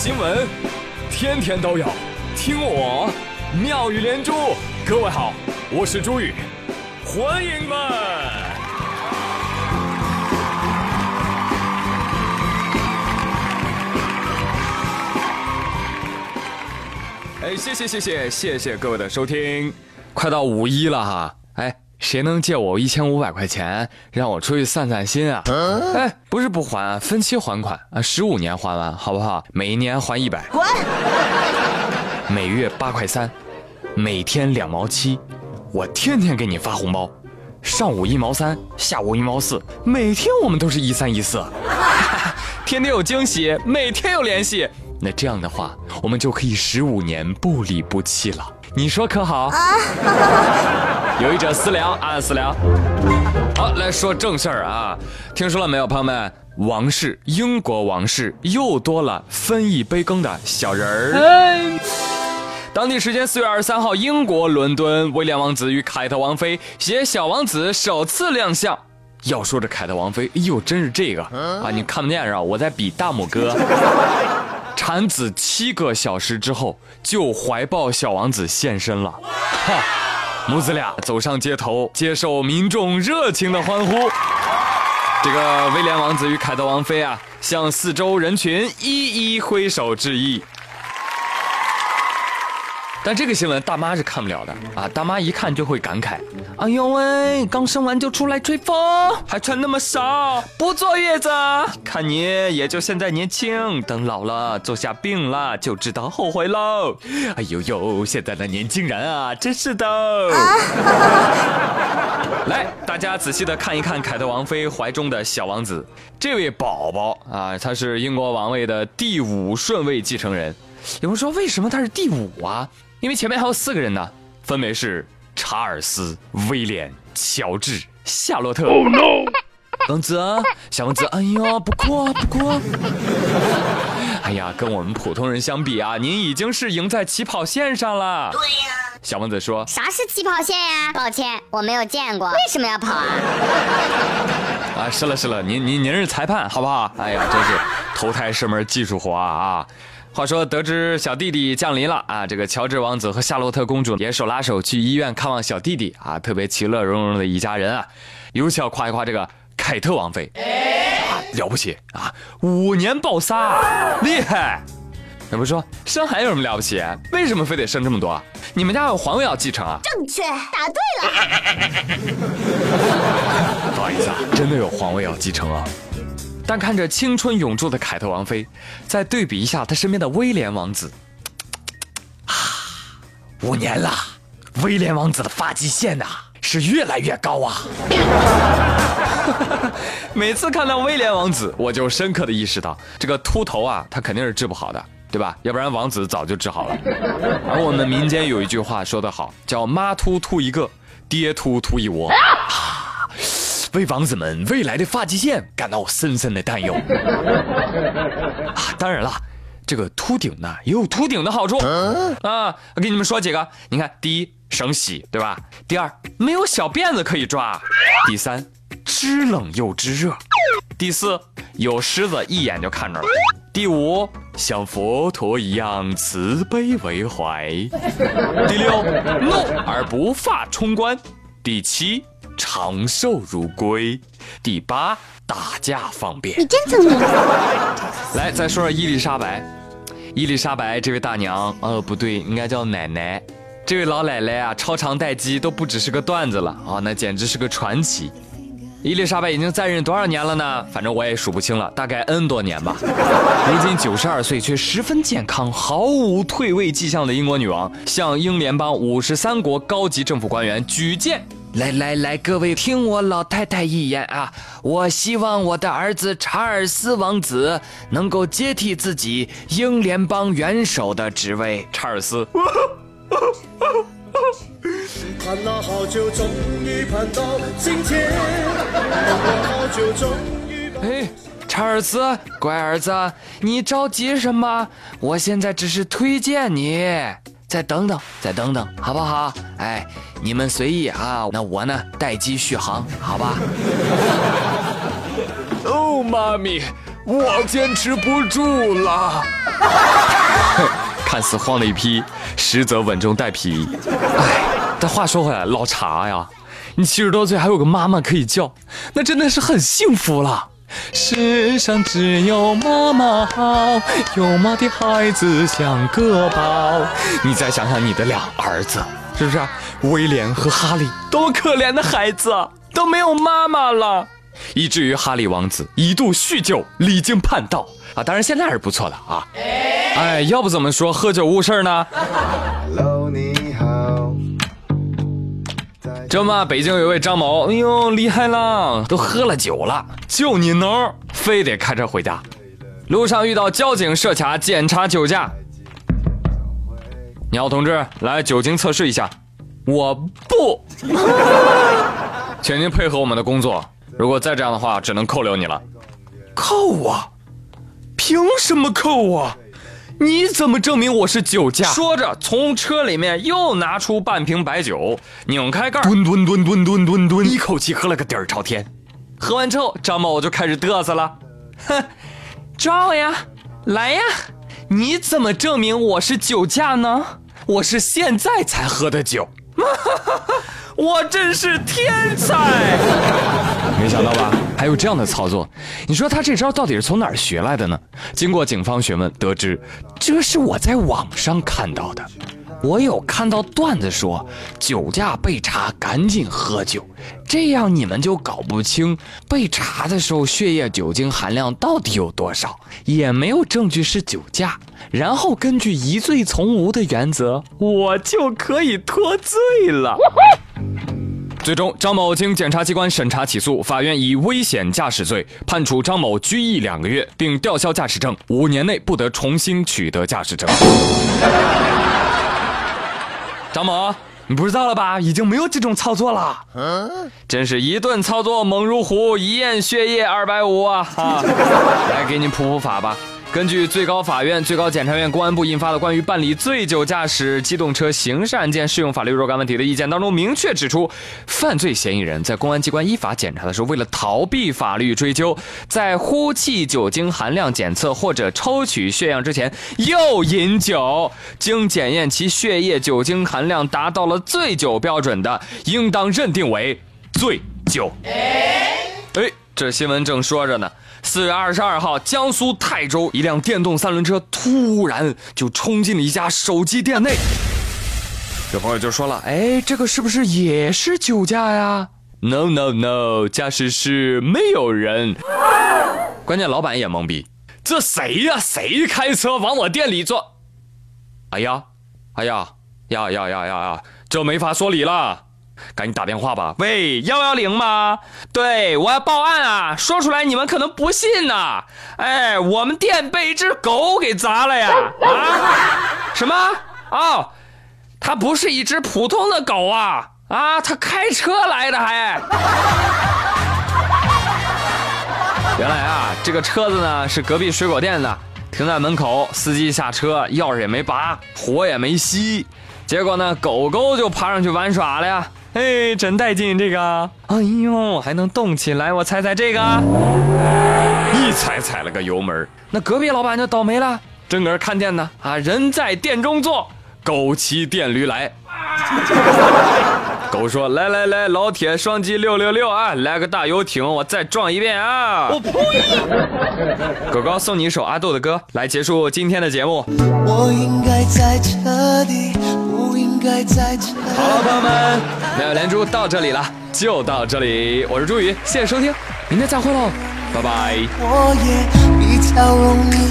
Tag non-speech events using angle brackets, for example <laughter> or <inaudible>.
新闻，天天都有，听我妙语连珠。各位好，我是朱宇，欢迎们。哎，谢谢谢谢谢谢各位的收听，快到五一了哈，谁能借我一千五百块钱，让我出去散散心啊？哎，不是不还，分期还款啊，十五年还完，好不好？每一年还一百，滚！每月八块三，每天两毛七，我天天给你发红包，上午一毛三，下午一毛四，每天我们都是一三一四，<laughs> 天天有惊喜，每天有联系。那这样的话，我们就可以十五年不离不弃了。你说可好？有意者私聊啊，私聊。好，来说正事儿啊。听说了没有，朋友们？王室，英国王室又多了分一杯羹的小人儿。当地时间四月二十三号，英国伦敦，威廉王子与凯特王妃携小王子首次亮相。要说这凯特王妃，哎呦，真是这个啊！你看不见是吧？我在比大拇哥。产子七个小时之后，就怀抱小王子现身了。哈，母子俩走上街头，接受民众热情的欢呼。这个威廉王子与凯特王妃啊，向四周人群一一挥手致意。但这个新闻大妈是看不了的啊！大妈一看就会感慨：“哎呦喂，刚生完就出来吹风，还穿那么少，不坐月子。看你也就现在年轻，等老了坐下病了就知道后悔喽。哎呦呦，现在的年轻人啊，真是的。<laughs> 来，大家仔细的看一看凯特王妃怀中的小王子，这位宝宝啊，他是英国王位的第五顺位继承人。有人说，为什么他是第五啊？因为前面还有四个人呢，分别是查尔斯、威廉、乔治、夏洛特。Oh no！王子，小王子，哎呀，不哭啊，不哭！<laughs> 哎呀，跟我们普通人相比啊，您已经是赢在起跑线上了。对呀。小王子说：“啥是起跑线呀？抱歉，我没有见过。为什么要跑啊？” <laughs> 啊，是了是了，您您您是裁判，好不好？哎呀，真是投胎是门技术活啊啊！话说，得知小弟弟降临了啊，这个乔治王子和夏洛特公主也手拉手去医院看望小弟弟啊，特别其乐融融的一家人啊。尤其要夸一夸这个凯特王妃，啊，了不起啊，五年抱仨，厉害。那不说生孩子有什么了不起？为什么非得生这么多？你们家有皇位要继承啊？正确，答对了。<laughs> 不好意思啊，真的有皇位要继承啊。但看着青春永驻的凯特王妃，再对比一下她身边的威廉王子，啊，五年了，威廉王子的发际线呐是越来越高啊！<laughs> 每次看到威廉王子，我就深刻的意识到，这个秃头啊，他肯定是治不好的，对吧？要不然王子早就治好了。而我们民间有一句话说得好，叫“妈秃秃一个，爹秃秃一窝”。为王子们未来的发际线感到深深的担忧啊！当然了，这个秃顶呢也有秃顶的好处啊！我给你们说几个，你看，第一，省洗，对吧？第二，没有小辫子可以抓；第三，知冷又知热；第四，有狮子一眼就看着了；第五，像佛陀一样慈悲为怀；第六，怒而不发冲冠；第七。长寿如龟，第八打架方便。你真聪明。来，再说说伊丽莎白。伊丽莎白这位大娘，呃，不对，应该叫奶奶。这位老奶奶啊，超长待机都不只是个段子了啊，那简直是个传奇。伊丽莎白已经在任多少年了呢？反正我也数不清了，大概 N 多年吧。如今九十二岁却十分健康，毫无退位迹象的英国女王，向英联邦五十三国高级政府官员举荐。来来来，各位听我老太太一言啊！我希望我的儿子查尔斯王子能够接替自己英联邦元首的职位。查尔斯，<laughs> 盼了好久，终于盼到今天。盼了好久，终于。哎，查尔斯，乖儿子，你着急什么？我现在只是推荐你。再等等，再等等，好不好？哎，你们随意啊。那我呢，待机续航，好吧？<laughs> 哦，妈咪，我坚持不住了。<laughs> 看似慌了一批，实则稳中带皮。哎，但话说回来，老茶呀，你七十多岁还有个妈妈可以叫，那真的是很幸福了。世上只有妈妈好，有妈的孩子像个宝。你再想想你的俩儿子，是不是？威廉和哈利，多可怜的孩子，都没有妈妈了，以至于哈利王子一度酗酒，离经叛道啊！当然现在还是不错的啊。哎，要不怎么说喝酒误事呢？这么，北京有一位张某，哎呦，厉害了，都喝了酒了，就你能，非得开车回家。路上遇到交警设卡检查酒驾，你好，同志，来酒精测试一下。我不，请您配合我们的工作。如果再这样的话，只能扣留你了。扣我？凭什么扣我？你怎么证明我是酒驾？说着，从车里面又拿出半瓶白酒，拧开盖，吨吨吨吨吨吨吨，一口气喝了个底儿朝天。喝完之后，张某就开始嘚瑟了，哼，抓我呀，来呀！你怎么证明我是酒驾呢？我是现在才喝的酒。<laughs> 我真是天才！没想到吧？还有这样的操作，你说他这招到底是从哪儿学来的呢？经过警方询问，得知这是我在网上看到的。我有看到段子说，酒驾被查赶紧喝酒，这样你们就搞不清被查的时候血液酒精含量到底有多少，也没有证据是酒驾，然后根据疑罪从无的原则，我就可以脱罪了。最终，张某经检察机关审查起诉，法院以危险驾驶罪判处张某拘役两个月，并吊销驾驶证，五年内不得重新取得驾驶证。张某，你不知道了吧？已经没有这种操作了。嗯，真是一顿操作猛如虎，一验血液二百五啊！哈，<laughs> 来给你普普法吧。根据最高法院、最高检察院、公安部印发的关于办理醉酒驾驶机动车刑事案件适用法律若干问题的意见当中，明确指出，犯罪嫌疑人在公安机关依法检查的时候，为了逃避法律追究，在呼气酒精含量检测或者抽取血样之前又饮酒，经检验其血液酒精含量达到了醉酒标准的，应当认定为醉酒。哎，这新闻正说着呢。四月二十二号，江苏泰州一辆电动三轮车突然就冲进了一家手机店内。有朋友就说了：“哎，这个是不是也是酒驾呀？”“No No No，驾驶室没有人。”关键老板也懵逼：“这谁呀？谁开车往我店里坐？”“哎呀，哎呀，呀呀呀呀呀，这没法说理了。”赶紧打电话吧！喂，幺幺零吗？对，我要报案啊！说出来你们可能不信呐。哎，我们店被一只狗给砸了呀！啊？什么？哦，它不是一只普通的狗啊！啊，它开车来的还。原来啊，这个车子呢是隔壁水果店的，停在门口，司机下车，钥匙也没拔，火也没熄，结果呢，狗狗就爬上去玩耍了呀。哎，真带劲！这个，哎呦，还能动起来！我踩踩这个，一踩踩了个油门。那隔壁老板就倒霉了，正搁这看店呢。啊，人在店中坐，狗骑电驴来。<laughs> 狗说：“来来来，老铁，双击六六六啊！来个大游艇，我再撞一遍啊！”我呸！狗狗送你一首阿杜的歌，来结束今天的节目。我应该在这里。好了，朋友们，妙连珠到这里了，就到这里。我是朱宇，谢谢收听，明天再会喽，拜拜。我也比较容易